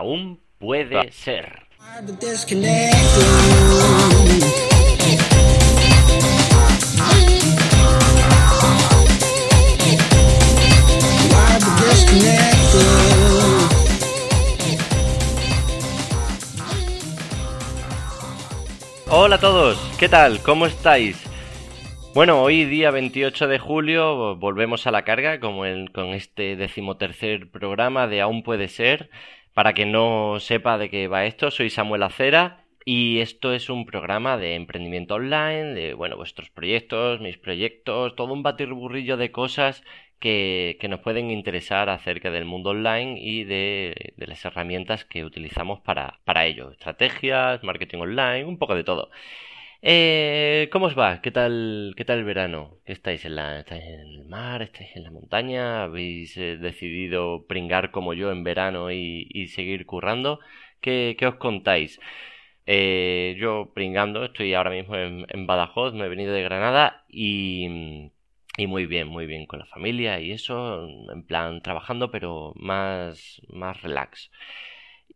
aún puede ser. Hola a todos, ¿qué tal? ¿Cómo estáis? Bueno, hoy día 28 de julio volvemos a la carga como con este decimotercer programa de Aún puede ser. Para que no sepa de qué va esto, soy Samuel Acera y esto es un programa de emprendimiento online, de bueno, vuestros proyectos, mis proyectos, todo un batirburrillo de cosas que, que, nos pueden interesar acerca del mundo online y de, de las herramientas que utilizamos para, para ello. Estrategias, marketing online, un poco de todo. Eh, ¿Cómo os va? ¿Qué tal, qué tal el verano? ¿Estáis en, la, ¿Estáis en el mar? ¿Estáis en la montaña? ¿Habéis eh, decidido pringar como yo en verano y, seguir currando? ¿Qué, qué os contáis? Eh, yo pringando, estoy ahora mismo en, en, Badajoz, me he venido de Granada y, y muy bien, muy bien con la familia y eso, en plan trabajando pero más, más relax.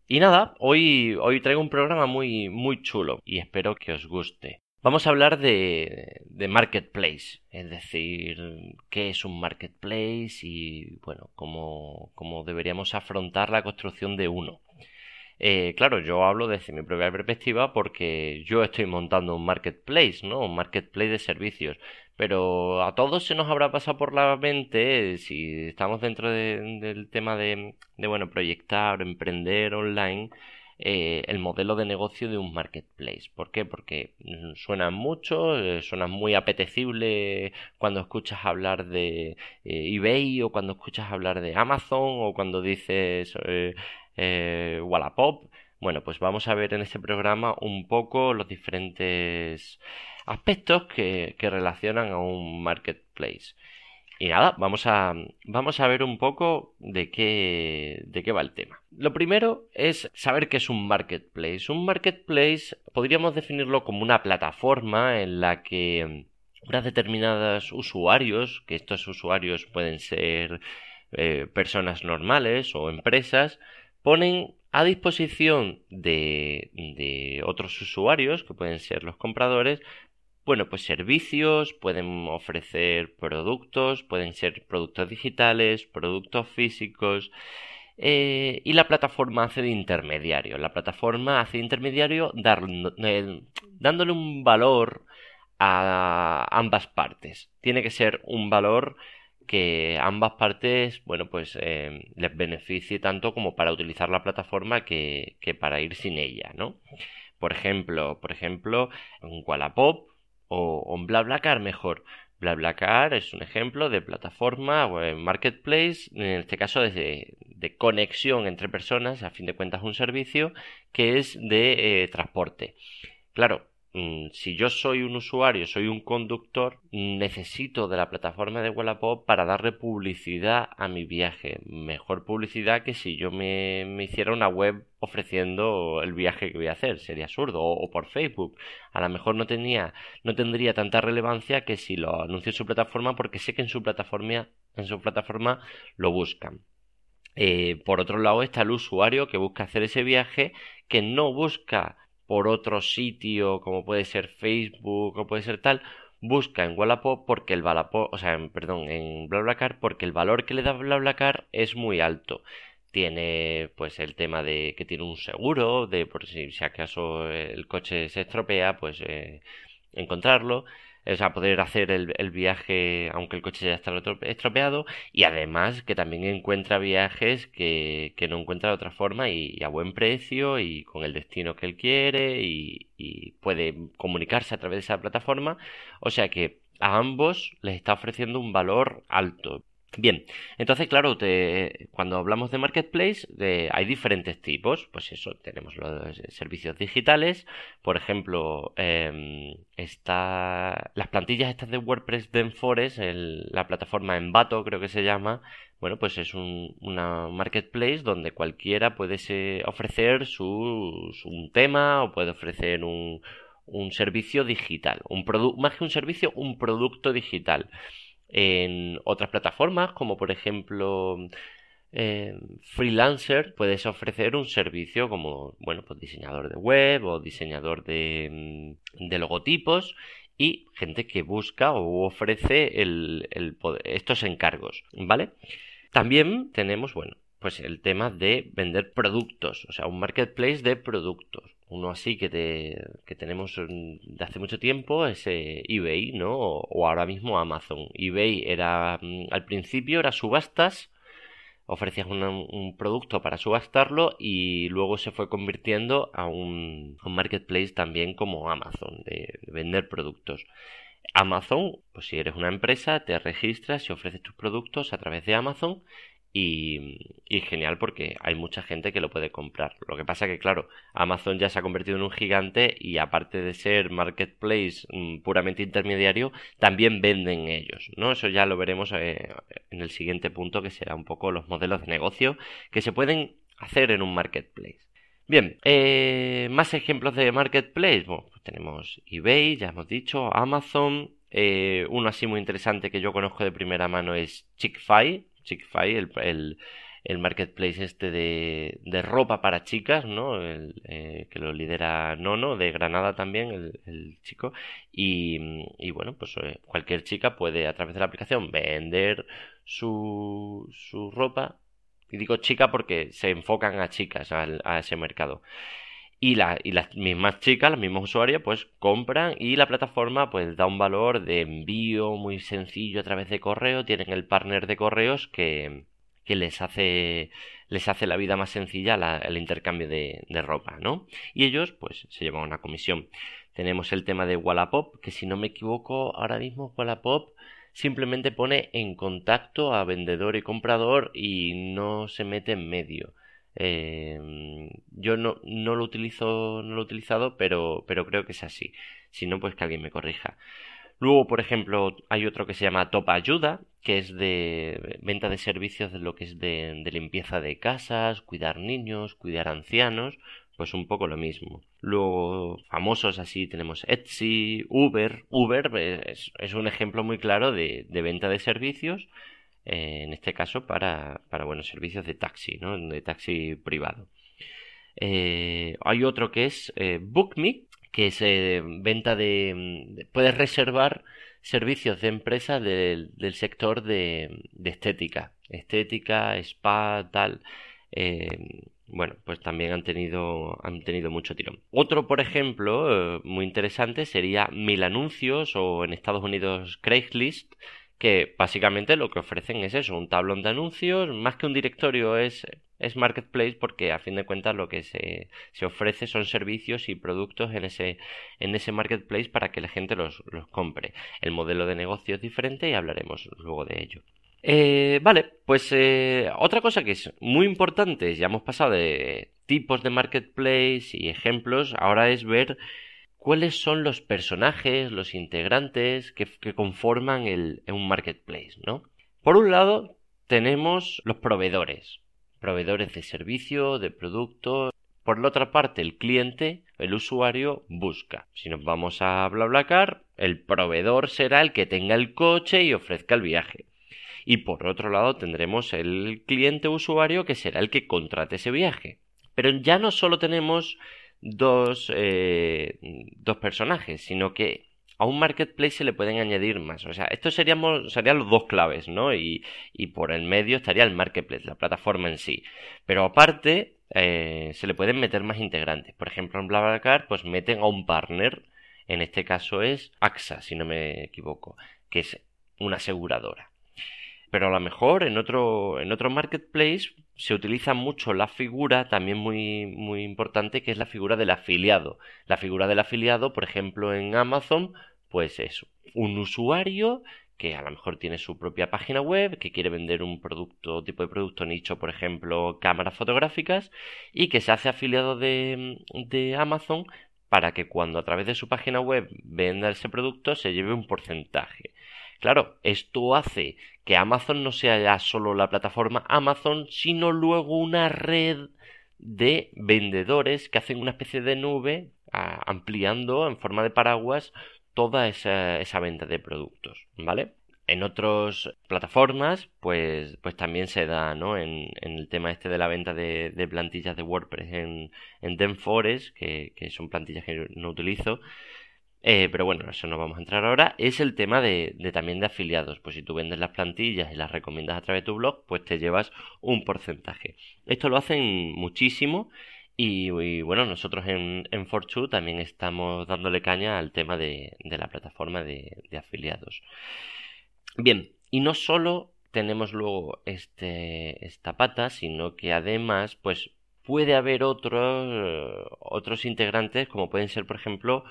Y nada, hoy, hoy traigo un programa muy, muy chulo y espero que os guste. Vamos a hablar de, de marketplace, es decir, qué es un marketplace y, bueno, cómo, cómo deberíamos afrontar la construcción de uno. Eh, claro, yo hablo desde mi propia perspectiva porque yo estoy montando un marketplace, ¿no? Un marketplace de servicios. Pero a todos se nos habrá pasado por la mente, si estamos dentro de, del tema de, bueno, proyectar, emprender online, eh, el modelo de negocio de un marketplace. ¿Por qué? Porque suena mucho, eh, suena muy apetecible cuando escuchas hablar de eBay o cuando escuchas hablar de Amazon o cuando dices eh, Wallapop. Bueno, pues vamos a ver en este programa un poco los diferentes aspectos que, relacionan a un marketplace. Y nada, vamos a, vamos a ver un poco de qué, de qué va el tema. Lo primero es saber qué es un marketplace. Un marketplace podríamos definirlo como una plataforma en la que unas determinadas usuarios, que estos usuarios pueden ser eh, personas normales o empresas, ponen a disposición de, otros usuarios, que pueden ser los compradores, bueno, pues servicios, pueden ofrecer productos, pueden ser productos digitales, productos físicos. Eh, y la plataforma hace de intermediario. La plataforma hace de intermediario eh, dándole un valor a ambas partes. Tiene que ser un valor que ambas partes, bueno, pues eh, les beneficie tanto como para utilizar la plataforma que, que para ir sin ella, ¿no? Por ejemplo, por ejemplo, en Wallapop o, en BlaBlaCar mejor. BlaBlaCar es un ejemplo de plataforma o marketplace, en este caso de, de, conexión entre personas, a fin de cuentas un servicio que es de eh, transporte. Claro, si yo soy un usuario, soy un conductor, necesito de la plataforma de Wallapop para darle publicidad a mi viaje. Mejor publicidad que si yo me, me hiciera una web ofreciendo el viaje que voy a hacer. Sería absurdo. O, por Facebook. A lo mejor no tenía, no tendría tanta relevancia que si lo anuncio en su plataforma porque sé que en su plataforma, en su plataforma lo buscan. Eh, por otro lado está el usuario que busca hacer ese viaje que no busca por otro sitio como puede ser Facebook o puede ser tal, busca en Wallapop porque el Wallapop, o sea, perdón, en BlaBlaCar porque el valor que le da BlaBlaCar es muy alto. Tiene pues el tema de que tiene un seguro, de por si, si acaso el coche se estropea, pues eh, encontrarlo o sea, poder hacer el, el, viaje aunque el coche ya está estropeado y además que también encuentra viajes que, que no encuentra de otra forma y, y, a buen precio y con el destino que él quiere y, y puede comunicarse a través de esa plataforma. O sea que a ambos les está ofreciendo un valor alto. Bien, entonces claro, te, cuando hablamos de marketplace de, hay diferentes tipos, pues eso, tenemos los servicios digitales, por ejemplo, eh, está las plantillas estas de WordPress de Enforest, la plataforma Envato creo que se llama, bueno, pues es un, una marketplace donde cualquiera puede se, ofrecer su, su, un tema o puede ofrecer un, un servicio digital, un más que un servicio, un producto digital en otras plataformas, como por ejemplo eh, freelancer puedes ofrecer un servicio como, bueno, pues diseñador de web o diseñador de, mm, de logotipos y gente que busca o ofrece estos encargos, ¿vale? También tenemos, bueno, pues el tema de vender productos, o sea, un marketplace de productos. Uno así que, que tenemos de hace mucho tiempo es eh, eBay, ¿no? O, ahora mismo Amazon. eBay era, mm, al principio era subastas, ofrecías un, producto para subastarlo y luego se fue convirtiendo a un, marketplace también como Amazon, de, vender productos. Amazon, pues si eres una empresa, te registras y ofreces tus productos a través de Amazon y, genial porque hay mucha gente que lo puede comprar. Lo que pasa que, claro, Amazon ya se ha convertido en un gigante y aparte de ser marketplace mm, puramente intermediario, también venden ellos, ¿no? Eso ya lo veremos eh, en el siguiente punto, que será un poco los modelos de negocio que se pueden hacer en un marketplace. Bien, eh, más ejemplos de marketplace. Bueno, pues tenemos eBay, ya hemos dicho, Amazon. Eh, uno así muy interesante que yo conozco de primera mano es Chick-fil Chick-fil, el, el, marketplace este de, de, ropa para chicas, ¿no? El, eh, que lo lidera Nono, de Granada también, el, chico. Y, y, bueno, pues eh, cualquier chica puede a través de la aplicación vender su, su ropa. Y digo chica porque se enfocan a chicas, a ese mercado. Y, y, las mismas chicas, los mismos usuarios, pues compran y la plataforma pues da un valor de envío muy sencillo a través de correo. Tienen el partner de correos que, que les hace les hace la vida más sencilla el intercambio de, de, ropa, ¿no? Y ellos pues se llevan una comisión. Tenemos el tema de Wallapop, que si no me equivoco ahora mismo Wallapop simplemente pone en contacto a vendedor y comprador y no se mete en medio. Eh, yo no, no, lo utilizo, no lo he utilizado, pero, pero creo que es así. Si no, pues que alguien me corrija. Luego, por ejemplo, hay otro que se llama Top Ayuda, que es de venta de servicios de lo que es de, limpieza de casas, cuidar niños, cuidar ancianos, pues un poco lo mismo. Luego, famosos así tenemos Etsy, Uber. Uber es, un ejemplo muy claro de, venta de servicios en este caso para, para buenos servicios de taxi, ¿no? de taxi privado. Eh, hay otro que es eh, BookMe, que es venta de, puedes reservar servicios de empresas del, sector de, estética, estética, spa, tal. bueno, pues también han tenido, han tenido mucho tirón. Otro, por ejemplo, muy interesante sería Mil Anuncios o en Estados Unidos Craigslist, que básicamente lo que ofrecen es eso, un tablón de anuncios, más que un directorio es, es marketplace porque a fin de cuentas lo que se, se, ofrece son servicios y productos en ese, en ese marketplace para que la gente los, los compre. El modelo de negocio es diferente y hablaremos luego de ello. Eh, vale, pues eh, otra cosa que es muy importante, ya hemos pasado de tipos de marketplace y ejemplos, ahora es ver cuáles son los personajes, los integrantes que, conforman el, un marketplace, ¿no? Por un lado, tenemos los proveedores, proveedores de servicio, de productos. Por la otra parte, el cliente, el usuario, busca. Si nos vamos a BlaBlaCar, el proveedor será el que tenga el coche y ofrezca el viaje. Y por otro lado tendremos el cliente usuario que será el que contrate ese viaje. Pero ya no solo tenemos dos, eh, dos personajes, sino que a un marketplace se le pueden añadir más. O sea, estos seríamos, serían los dos claves, ¿no? Y, y por el medio estaría el marketplace, la plataforma en sí. Pero aparte, eh, se le pueden meter más integrantes. Por ejemplo, en BlaBlaCar, pues meten a un partner. En este caso es AXA, si no me equivoco, que es una aseguradora pero a lo mejor en otro, en otro marketplace se utiliza mucho la figura, también muy, muy importante, que es la figura del afiliado. La figura del afiliado, por ejemplo, en Amazon, pues es un usuario que a lo mejor tiene su propia página web, que quiere vender un producto, tipo de producto nicho, por ejemplo, cámaras fotográficas, y que se hace afiliado de, de Amazon para que cuando a través de su página web venda ese producto se lleve un porcentaje. Claro, esto hace que Amazon no sea ya solo la plataforma Amazon, sino luego una red de vendedores que hacen una especie de nube ampliando en forma de paraguas toda esa, esa venta de productos, ¿vale? en otras plataformas, pues, pues también se da, ¿no? En, el tema este de la venta de, plantillas de WordPress en, en Denforest, que, que son plantillas que no utilizo, eh, pero bueno, eso no vamos a entrar ahora. Es el tema de, también de afiliados. Pues si tú vendes las plantillas y las recomiendas a través de tu blog, pues te llevas un porcentaje. Esto lo hacen muchísimo. Y, bueno, nosotros en, en Fortune también estamos dándole caña al tema de, la plataforma de, afiliados. Bien, y no solo tenemos luego este, esta pata, sino que además, pues puede haber otros, otros integrantes, como pueden ser, por ejemplo,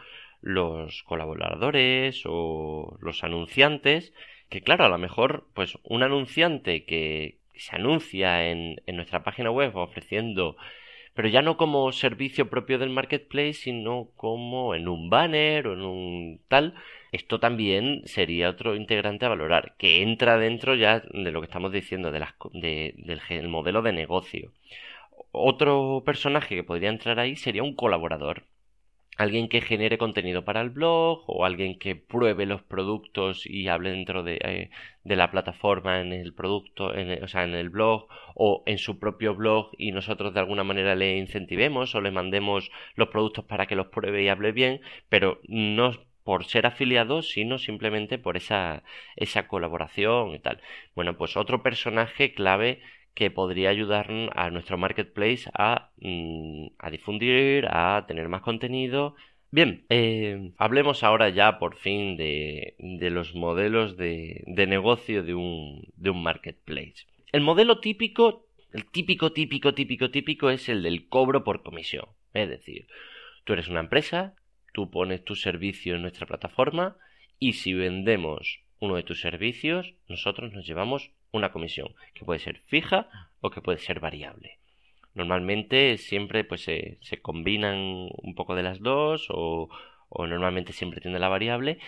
los colaboradores o los anunciantes, que claro, a lo mejor, pues un anunciante que se anuncia en, nuestra página web ofreciendo pero ya no como servicio propio del marketplace, sino como en un banner o en un tal. Esto también sería otro integrante a valorar, que entra dentro ya de lo que estamos diciendo, de las, del modelo de negocio. Otro personaje que podría entrar ahí sería un colaborador alguien que genere contenido para el blog o alguien que pruebe los productos y hable dentro de, eh, de la plataforma en el producto, en o sea, en el blog o en su propio blog y nosotros de alguna manera le incentivemos o le mandemos los productos para que los pruebe y hable bien, pero no por ser afiliado, sino simplemente por esa, esa colaboración y tal. Bueno, pues otro personaje clave que podría ayudar a nuestro marketplace a, mm, difundir, a tener más contenido. Bien, eh, hablemos ahora ya por fin de, los modelos de, de negocio de un, de un marketplace. El modelo típico, el típico, típico, típico, típico es el del cobro por comisión. Es decir, tú eres una empresa, tú pones tu servicio en nuestra plataforma y si vendemos uno de tus servicios, nosotros nos llevamos una comisión, que puede ser fija o que puede ser variable. Normalmente siempre pues se, combinan un poco de las dos o, normalmente siempre tiene la variable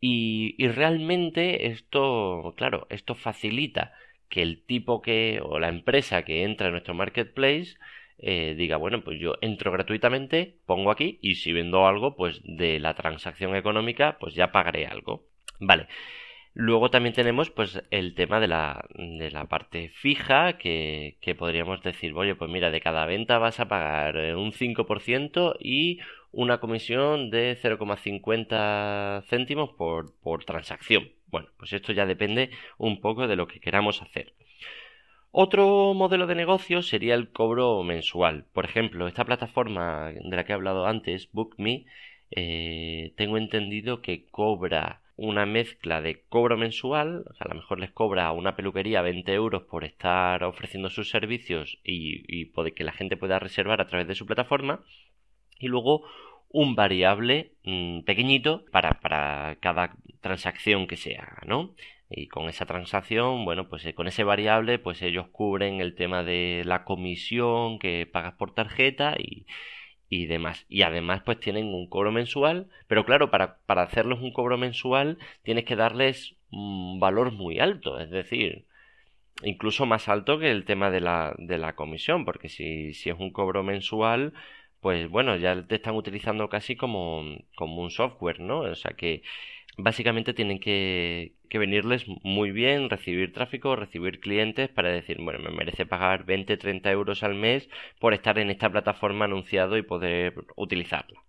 y, realmente esto, claro, esto facilita que el tipo que o la empresa que entra en nuestro marketplace eh, diga, bueno, pues yo entro gratuitamente, pongo aquí y si vendo algo, pues de la transacción económica, pues ya pagaré algo. Vale. Luego también tenemos pues el tema de la, de la parte fija que, que podríamos decir, oye, pues mira, de cada venta vas a pagar eh, un 5% y una comisión de 0,50 céntimos por, por transacción. Bueno, pues esto ya depende un poco de lo que queramos hacer. Otro modelo de negocio sería el cobro mensual. Por ejemplo, esta plataforma de la que he hablado antes, BookMe, eh, tengo entendido que cobra una mezcla de cobro mensual, a lo mejor les cobra a una peluquería 20 euros por estar ofreciendo sus servicios y, y que la gente pueda reservar a través de su plataforma, y luego un variable mm, pequeñito para, para cada transacción que se haga, ¿no? Y con esa transacción, bueno, pues eh, con ese variable, pues ellos cubren el tema de la comisión que pagas por tarjeta y, y demás. Y además pues tienen un cobro mensual, pero claro, para, para hacerlos un cobro mensual tienes que darles un valor muy alto, es decir, incluso más alto que el tema de la, de la comisión, porque si, si es un cobro mensual, pues bueno, ya te están utilizando casi como, como un software, ¿no? O sea que básicamente tienen que, venirles muy bien, recibir tráfico, recibir clientes para decir, bueno, me merece pagar 20, 30 euros al mes por estar en esta plataforma anunciado y poder utilizarla.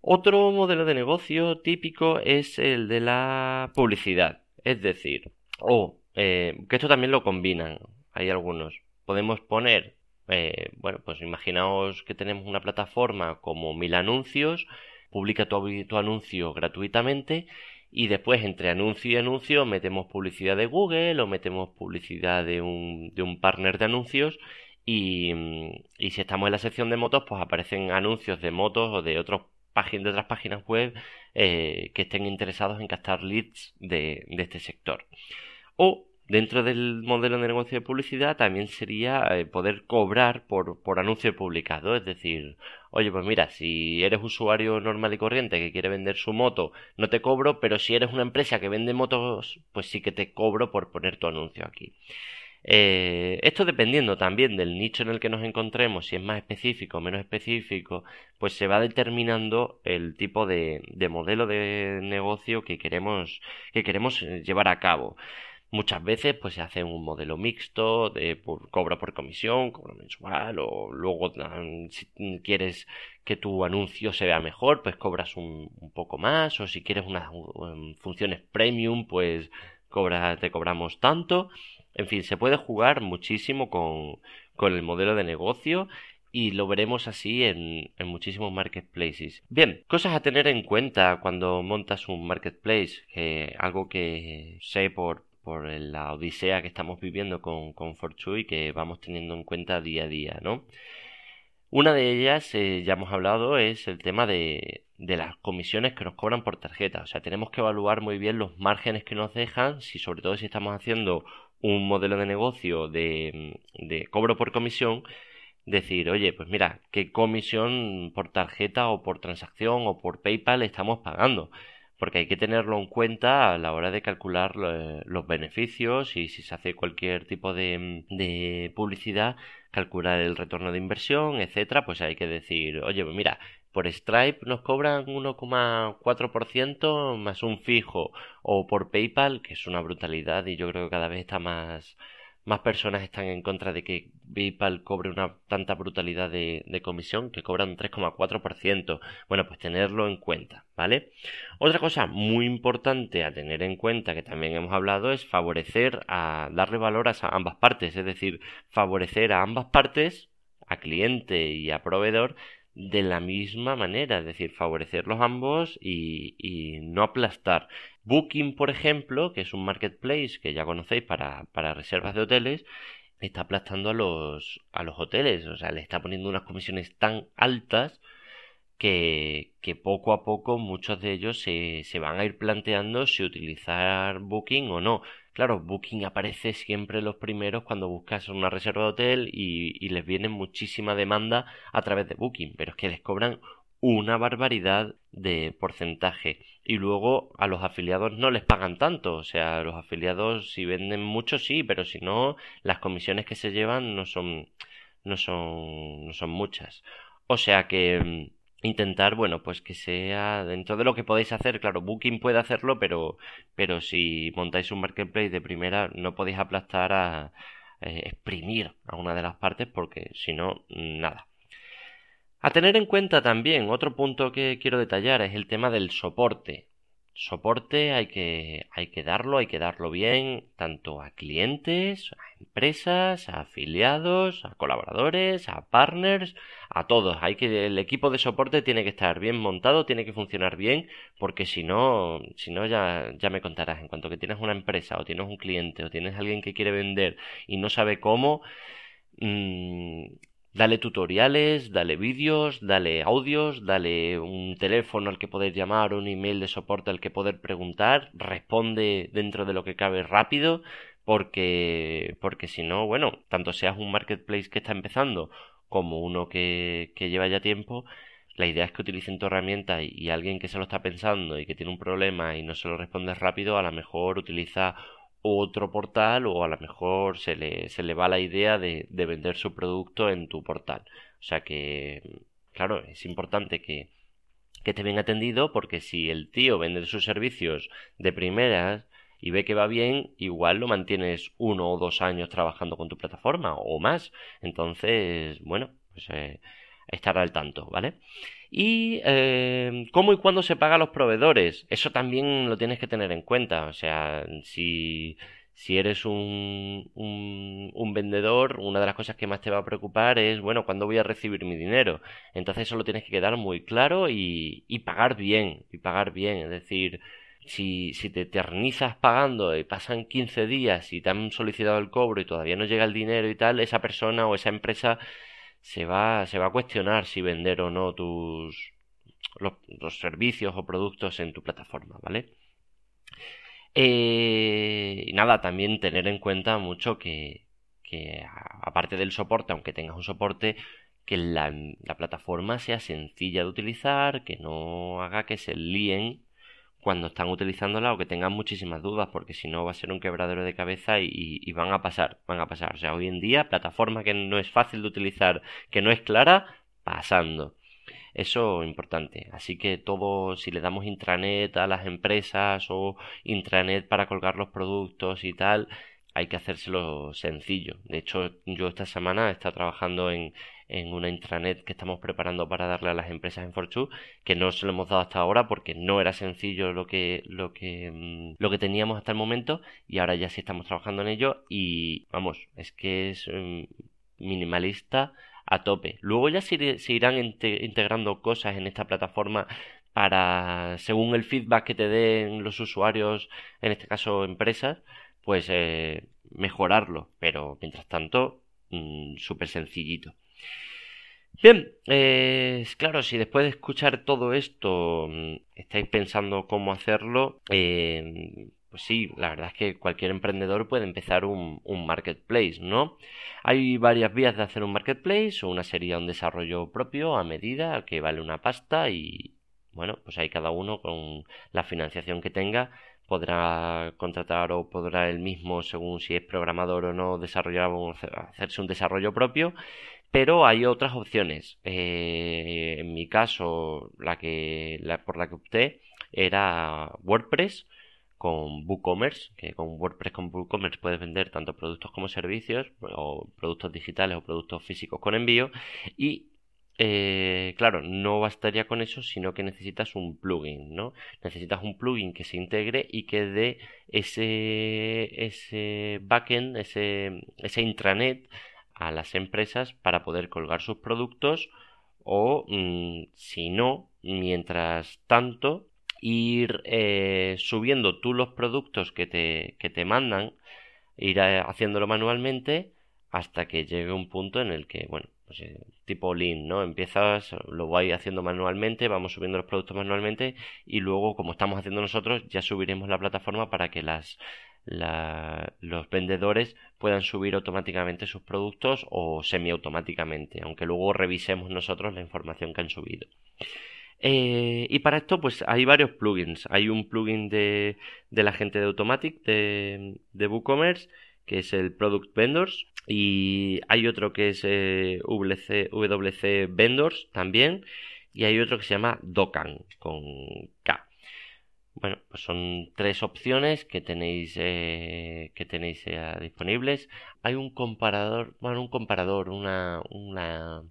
Otro modelo de negocio típico es el de la publicidad, es decir, o eh, que esto también lo combinan, hay algunos. Podemos poner, eh, bueno, pues imaginaos que tenemos una plataforma como Mil Anuncios, publica tu, anuncio gratuitamente y después entre anuncio y anuncio metemos publicidad de Google o metemos publicidad de un, de un partner de anuncios y, y, si estamos en la sección de motos pues aparecen anuncios de motos o de otras páginas web eh, que estén interesados en captar leads de, de este sector. O Dentro del modelo de negocio de publicidad también sería eh, poder cobrar por, por anuncio publicado. Es decir, oye, pues mira, si eres usuario normal y corriente que quiere vender su moto, no te cobro, pero si eres una empresa que vende motos, pues sí que te cobro por poner tu anuncio aquí. Eh, esto dependiendo también del nicho en el que nos encontremos, si es más específico o menos específico, pues se va determinando el tipo de, de modelo de negocio que queremos, que queremos eh, llevar a cabo. Muchas veces pues se hace un modelo mixto de por, por comisión, cobro mensual o luego si quieres que tu anuncio se vea mejor pues cobras un, poco más o si quieres unas funciones premium pues te cobramos tanto. En fin, se puede jugar muchísimo con, con el modelo de negocio y lo veremos así en, en, muchísimos marketplaces. Bien, cosas a tener en cuenta cuando montas un marketplace, que algo que sé por, por la odisea que estamos viviendo con, con y que vamos teniendo en cuenta día a día, ¿no? Una de ellas, eh, ya hemos hablado, es el tema de, de, las comisiones que nos cobran por tarjeta. O sea, tenemos que evaluar muy bien los márgenes que nos dejan, si sobre todo si estamos haciendo un modelo de negocio de, de cobro por comisión, decir, oye, pues mira, qué comisión por tarjeta o por transacción o por PayPal estamos pagando porque hay que tenerlo en cuenta a la hora de calcular eh, los beneficios y si se hace cualquier tipo de, de publicidad, calcular el retorno de inversión, etcétera, pues hay que decir, oye, pues mira, por Stripe nos cobran 1,4% más un fijo o por PayPal, que es una brutalidad y yo creo que cada vez está más más personas están en contra de que PayPal cobre una tanta brutalidad de, comisión que cobran un 3,4%. Bueno, pues tenerlo en cuenta, ¿vale? Otra cosa muy importante a tener en cuenta que también hemos hablado es favorecer a darle valor a ambas partes, es decir, favorecer a ambas partes, a cliente y a proveedor, de la misma manera, es decir, favorecerlos ambos y, y, no aplastar. Booking, por ejemplo, que es un marketplace que ya conocéis para, para reservas de hoteles, está aplastando a los, a los hoteles, o sea, le está poniendo unas comisiones tan altas que, que poco a poco muchos de ellos se, se van a ir planteando si utilizar Booking o no. Claro, Booking aparece siempre los primeros cuando buscas una reserva de hotel y, les viene muchísima demanda a través de Booking, pero es que les cobran una barbaridad de porcentaje y luego a los afiliados no les pagan tanto, o sea, los afiliados si venden mucho sí, pero si no las comisiones que se llevan no son no son no son muchas. O sea que intentar, bueno, pues que sea dentro de lo que podéis hacer, claro, Booking puede hacerlo, pero, pero si montáis un marketplace de primera no podéis aplastar a eh, exprimir a una de las partes porque si no, nada. A tener en cuenta también, otro punto que quiero detallar es el tema del soporte soporte hay que, hay que darlo, hay que darlo bien, tanto a clientes, a empresas, a afiliados, a colaboradores, a partners, a todos. Hay que, el equipo de soporte tiene que estar bien montado, tiene que funcionar bien, porque si no, si no ya, ya me contarás, en cuanto que tienes una empresa o tienes un cliente o tienes alguien que quiere vender y no sabe cómo, mmm, Dale tutoriales, dale vídeos, dale audios, dale un teléfono al que poder llamar, un email de soporte al que poder preguntar, responde dentro de lo que cabe rápido, porque, porque si no, bueno, tanto seas un marketplace que está empezando como uno que, que lleva ya tiempo, la idea es que utilicen tu herramienta y, y, alguien que se lo está pensando y que tiene un problema y no se lo responde rápido, a lo mejor utiliza otro portal o a lo mejor se le, se le va la idea de, de vender su producto en tu portal. O sea que, claro, es importante que, que esté bien atendido porque si el tío vende sus servicios de primeras y ve que va bien, igual lo mantienes uno o dos años trabajando con tu plataforma o más. Entonces, bueno, pues eh, estar al tanto, ¿vale? Y eh, cómo y cuándo se paga a los proveedores, eso también lo tienes que tener en cuenta. O sea, si, si eres un, un, vendedor, una de las cosas que más te va a preocupar es, bueno, ¿cuándo voy a recibir mi dinero? Entonces eso lo tienes que quedar muy claro y, y pagar bien, y pagar bien. Es decir, si, si te eternizas pagando y pasan 15 días y te han solicitado el cobro y todavía no llega el dinero y tal, esa persona o esa empresa se va, se va a cuestionar si vender o no tus los, servicios o productos en tu plataforma, ¿vale? Eh, y nada, también tener en cuenta mucho que, que aparte del soporte, aunque tengas un soporte, que la, la, plataforma sea sencilla de utilizar, que no haga que se líen cuando están utilizándola o que tengan muchísimas dudas, porque si no va a ser un quebradero de cabeza y, van a pasar, van a pasar. O sea, hoy en día, plataforma que no es fácil de utilizar, que no es clara, pasando. Eso es importante. Así que todo, si le damos intranet a las empresas o intranet para colgar los productos y tal, hay que hacérselo sencillo. De hecho, yo esta semana he estado trabajando en, en una intranet que estamos preparando para darle a las empresas en Fortune, que no se lo hemos dado hasta ahora porque no era sencillo lo que, lo que, mm, lo que teníamos hasta el momento y ahora ya sí estamos trabajando en ello y vamos, es que es mm, minimalista a tope. Luego ya se, irán integrando cosas en esta plataforma para, según el feedback que te den los usuarios, en este caso empresas, pues eh, mejorarlo. Pero mientras tanto, mm, súper sencillito. Bien, eh, claro, si después de escuchar todo esto mm, estáis pensando cómo hacerlo, eh, pues sí, la verdad es que cualquier emprendedor puede empezar un, marketplace, ¿no? Hay varias vías de hacer un marketplace, una sería un desarrollo propio a medida que vale una pasta y bueno, pues ahí cada uno con la financiación que tenga podrá contratar o podrá él mismo, según si es programador o no, desarrollar hacerse un desarrollo propio pero hay otras opciones. Eh, en mi caso, la que por la que opté era WordPress con WooCommerce, que con WordPress con WooCommerce puedes vender tanto productos como servicios, o productos digitales o productos físicos con envío. Y eh, claro, no bastaría con eso, sino que necesitas un plugin, ¿no? Necesitas un plugin que se integre y que dé ese, ese backend, ese, ese intranet a las empresas para poder colgar sus productos o mm, si no, mientras tanto ir eh, subiendo tú los productos que te, que te mandan, ir eh, haciéndolo manualmente hasta que llegue un punto en el que, bueno, pues, eh, tipo Lean, ¿no? Empiezas, lo voy haciendo manualmente, vamos subiendo los productos manualmente y luego, como estamos haciendo nosotros, ya subiremos la plataforma para que las los vendedores puedan subir automáticamente sus productos o semiautomáticamente, aunque luego revisemos nosotros la información que han subido. Eh, y para esto, pues hay varios plugins. Hay un plugin de, de la gente de Automatic de, de WooCommerce, que es el Product Vendors. Y hay otro que es eh, WC Vendors también. Y hay otro que se llama Docan con K. Bueno, pues son tres opciones que tenéis eh, que tenéis eh, disponibles. Hay un comparador, bueno, un comparador, una, una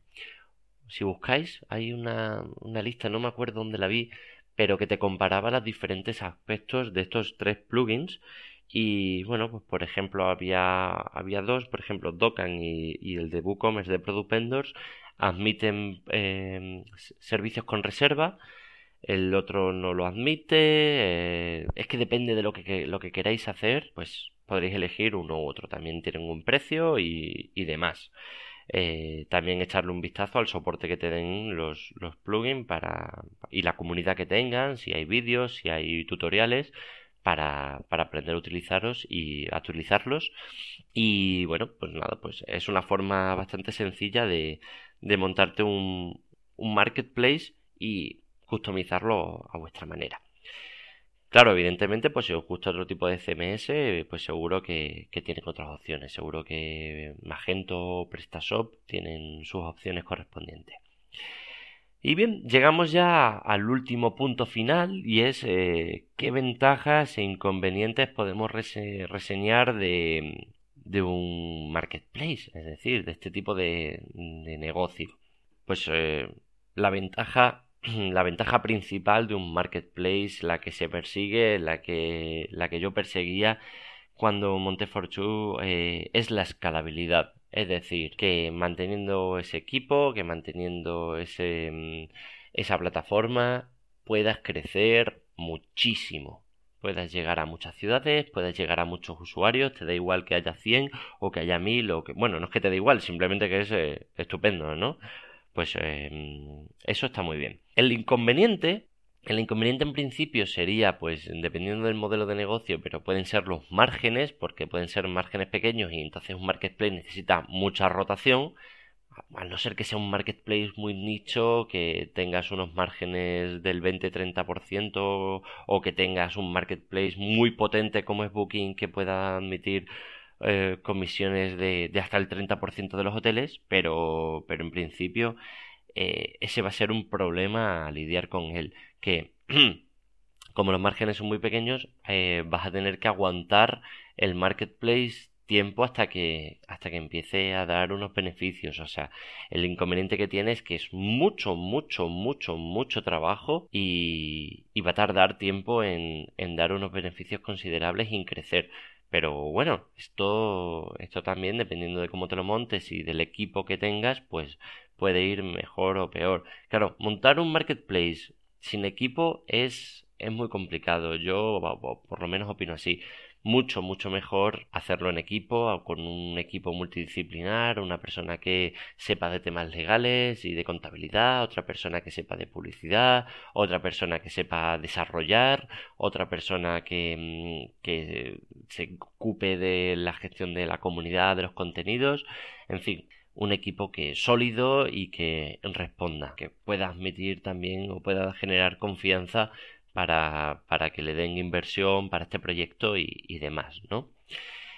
si buscáis, hay una, una lista, no me acuerdo dónde la vi, pero que te comparaba los diferentes aspectos de estos tres plugins. Y bueno, pues por ejemplo había, había dos, por ejemplo Docan y, el de WooCommerce de Product Vendors admiten eh, servicios con reserva el otro no lo admite. Eh, es que depende de lo que, lo que queráis hacer, pues podréis elegir uno u otro. También tienen un precio y, demás. Eh, también echarle un vistazo al soporte que te den los, los plugins para, y la comunidad que tengan, si hay vídeos, si hay tutoriales. Para, para, aprender a utilizarlos y a utilizarlos y bueno pues nada pues es una forma bastante sencilla de, de montarte un, un marketplace y customizarlo a vuestra manera. Claro, evidentemente, pues si os gusta otro tipo de CMS, pues seguro que, tienen otras opciones. Seguro que Magento o PrestaShop tienen sus opciones correspondientes. Y bien, llegamos ya al último punto final y es eh, qué ventajas e inconvenientes podemos reseñar de, un marketplace, es decir, de este tipo de, negocio. Pues eh, la ventaja la ventaja principal de un marketplace, la que se persigue, la que, la que yo perseguía cuando monté eh, es la escalabilidad. Es decir, que manteniendo ese equipo, que manteniendo ese, mm, esa plataforma, puedas crecer muchísimo. Puedas llegar a muchas ciudades, puedas llegar a muchos usuarios, te da igual que haya 100 o que haya 1000 o que... Bueno, no es que te da igual, simplemente que es eh, estupendo, ¿no? Pues em, eso está muy bien. El inconveniente, el inconveniente en principio sería, pues, dependiendo del modelo de negocio, pero pueden ser los márgenes, porque pueden ser márgenes pequeños y entonces un marketplace necesita mucha rotación. al no ser que sea un marketplace muy nicho, que tengas unos márgenes del 20-30% o que tengas un marketplace muy potente como es Booking que pueda admitir eh, comisiones de, hasta el 30% de los hoteles, pero, pero en principio eh, ese va a ser un problema a lidiar con él, que como los márgenes son muy pequeños, eh, vas a tener que aguantar el marketplace tiempo hasta que hasta que empiece a dar unos beneficios. O sea el inconveniente que tiene es que es mucho mucho mucho mucho trabajo y, va a tardar tiempo en, en dar unos beneficios considerables y en crecer pero bueno esto esto también dependiendo de cómo te lo montes y del equipo que tengas pues puede ir mejor o peor. Claro montar un marketplace sin equipo es es muy complicado. Yo por lo menos opino así mucho, mucho mejor hacerlo en equipo, con un equipo multidisciplinar, una persona que sepa de temas legales y de contabilidad, otra persona que sepa de publicidad, otra persona que sepa desarrollar, otra persona que, mm, que se ocupe de la gestión de la comunidad, de los contenidos, en fin, un equipo que es sólido y que responda, que pueda admitir también o pueda generar confianza para, para que le den inversión para este proyecto y, demás, ¿no?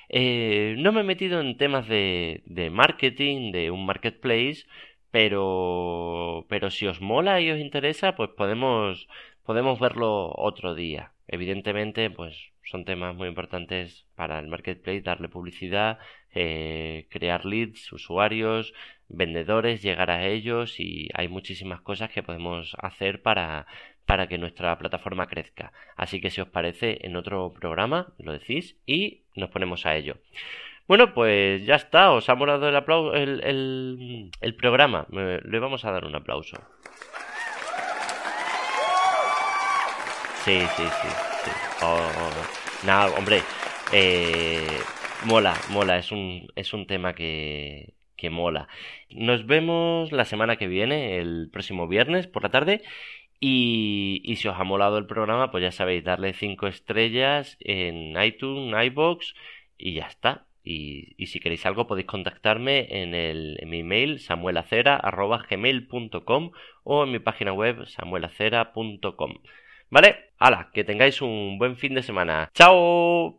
Eh, no me he metido en temas de, de marketing, de un marketplace, pero, pero si os mola y os interesa, pues podemos, podemos verlo otro día. Evidentemente, pues son temas muy importantes para el marketplace, darle publicidad, eh, crear leads, usuarios, vendedores, llegar a ellos y hay muchísimas cosas que podemos hacer para, para que nuestra plataforma crezca. Así que si os parece, en otro programa lo decís y nos ponemos a ello. Bueno, pues ya está, os ha molado el, el, el, programa. le vamos a dar un aplauso. Sí, sí, sí. sí. Oh. Nada, hombre. Eh, mola, mola. Es un, es un tema que, que mola. Nos vemos la semana que viene, el próximo viernes por la tarde. Y, si os ha molado el programa, pues ya sabéis, darle 5 estrellas en iTunes, iBox y ya está. Y, y, si queréis algo podéis contactarme en, el, en mi email samuelacera.gmail.com o en mi página web samuelacera.com. ¿Vale? Hala, que tengáis un buen fin de semana. ¡Chao!